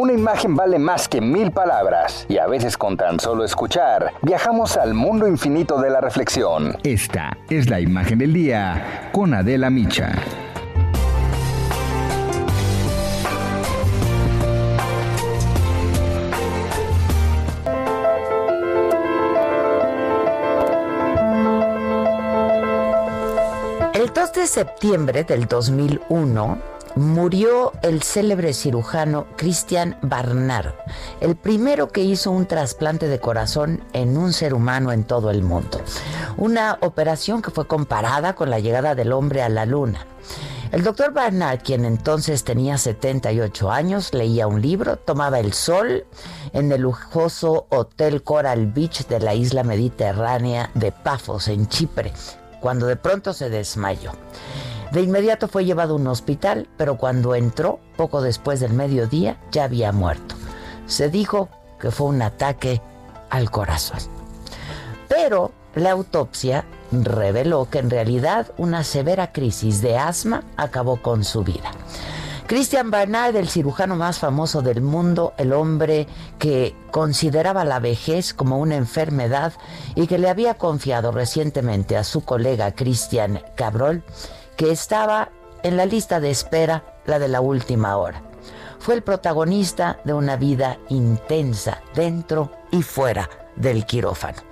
Una imagen vale más que mil palabras, y a veces con tan solo escuchar, viajamos al mundo infinito de la reflexión. Esta es la imagen del día con Adela Micha. El 2 de septiembre del 2001 murió el célebre cirujano Christian Barnard, el primero que hizo un trasplante de corazón en un ser humano en todo el mundo. Una operación que fue comparada con la llegada del hombre a la luna. El doctor Barnard, quien entonces tenía 78 años, leía un libro, tomaba el sol en el lujoso Hotel Coral Beach de la isla mediterránea de Pafos, en Chipre, cuando de pronto se desmayó. De inmediato fue llevado a un hospital, pero cuando entró, poco después del mediodía, ya había muerto. Se dijo que fue un ataque al corazón. Pero la autopsia reveló que en realidad una severa crisis de asma acabó con su vida. Christian Barnard, el cirujano más famoso del mundo, el hombre que consideraba la vejez como una enfermedad y que le había confiado recientemente a su colega Christian Cabrol, que estaba en la lista de espera, la de la última hora. Fue el protagonista de una vida intensa dentro y fuera del quirófano.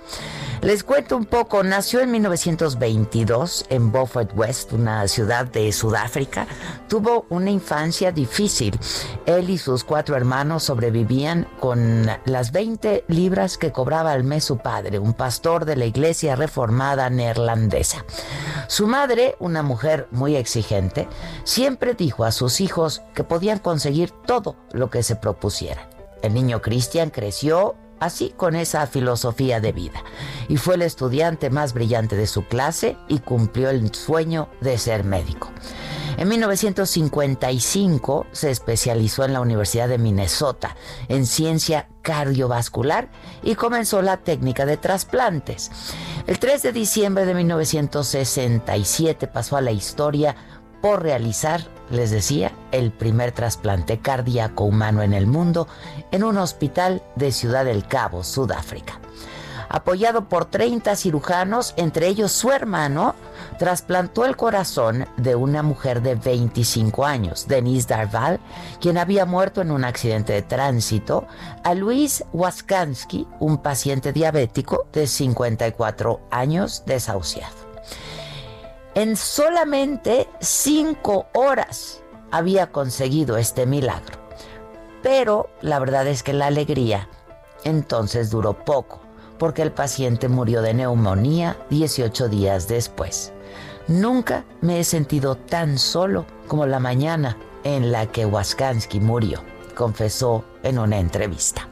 Les cuento un poco, nació en 1922 en Beaufort West, una ciudad de Sudáfrica. Tuvo una infancia difícil. Él y sus cuatro hermanos sobrevivían con las 20 libras que cobraba al mes su padre, un pastor de la iglesia reformada neerlandesa. Su madre, una mujer muy exigente, siempre dijo a sus hijos que podían conseguir todo lo que se propusieran. El niño Christian creció así con esa filosofía de vida. Y fue el estudiante más brillante de su clase y cumplió el sueño de ser médico. En 1955 se especializó en la Universidad de Minnesota en ciencia cardiovascular y comenzó la técnica de trasplantes. El 3 de diciembre de 1967 pasó a la historia por realizar, les decía, el primer trasplante cardíaco humano en el mundo en un hospital de Ciudad del Cabo, Sudáfrica. Apoyado por 30 cirujanos, entre ellos su hermano, trasplantó el corazón de una mujer de 25 años, Denise Darval, quien había muerto en un accidente de tránsito, a Luis Waskansky, un paciente diabético de 54 años desahuciado. En solamente cinco horas había conseguido este milagro. Pero la verdad es que la alegría entonces duró poco, porque el paciente murió de neumonía 18 días después. Nunca me he sentido tan solo como la mañana en la que Waskansky murió, confesó en una entrevista.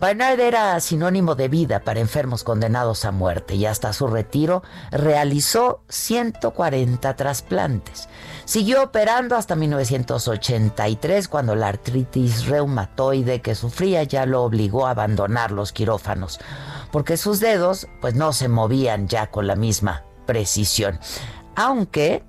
Barnard era sinónimo de vida para enfermos condenados a muerte y hasta su retiro realizó 140 trasplantes. Siguió operando hasta 1983 cuando la artritis reumatoide que sufría ya lo obligó a abandonar los quirófanos, porque sus dedos pues no se movían ya con la misma precisión. Aunque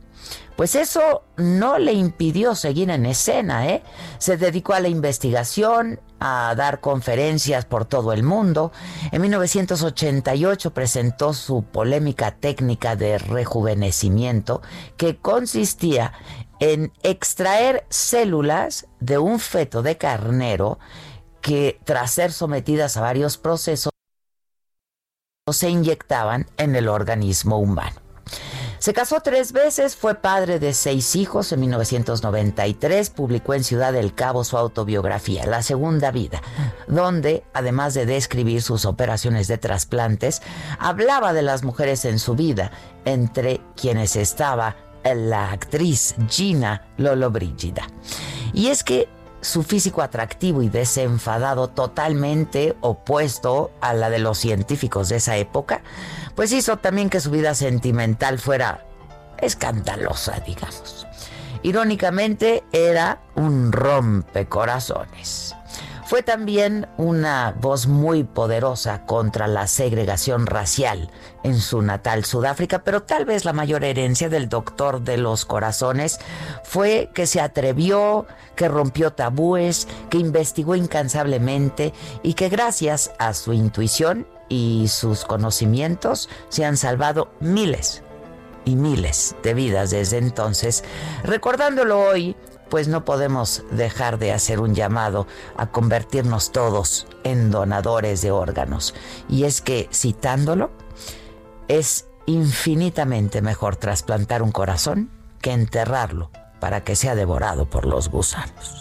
pues eso no le impidió seguir en escena, ¿eh? Se dedicó a la investigación, a dar conferencias por todo el mundo. En 1988 presentó su polémica técnica de rejuvenecimiento que consistía en extraer células de un feto de carnero que tras ser sometidas a varios procesos se inyectaban en el organismo humano. Se casó tres veces, fue padre de seis hijos. En 1993 publicó en Ciudad del Cabo su autobiografía, La Segunda Vida, donde, además de describir sus operaciones de trasplantes, hablaba de las mujeres en su vida, entre quienes estaba la actriz Gina Lollobrigida. Y es que su físico atractivo y desenfadado totalmente opuesto a la de los científicos de esa época, pues hizo también que su vida sentimental fuera escandalosa, digamos. Irónicamente, era un rompecorazones. Fue también una voz muy poderosa contra la segregación racial en su natal Sudáfrica, pero tal vez la mayor herencia del doctor de los corazones fue que se atrevió, que rompió tabúes, que investigó incansablemente y que gracias a su intuición y sus conocimientos se han salvado miles y miles de vidas desde entonces. Recordándolo hoy, pues no podemos dejar de hacer un llamado a convertirnos todos en donadores de órganos. Y es que, citándolo, es infinitamente mejor trasplantar un corazón que enterrarlo para que sea devorado por los gusanos.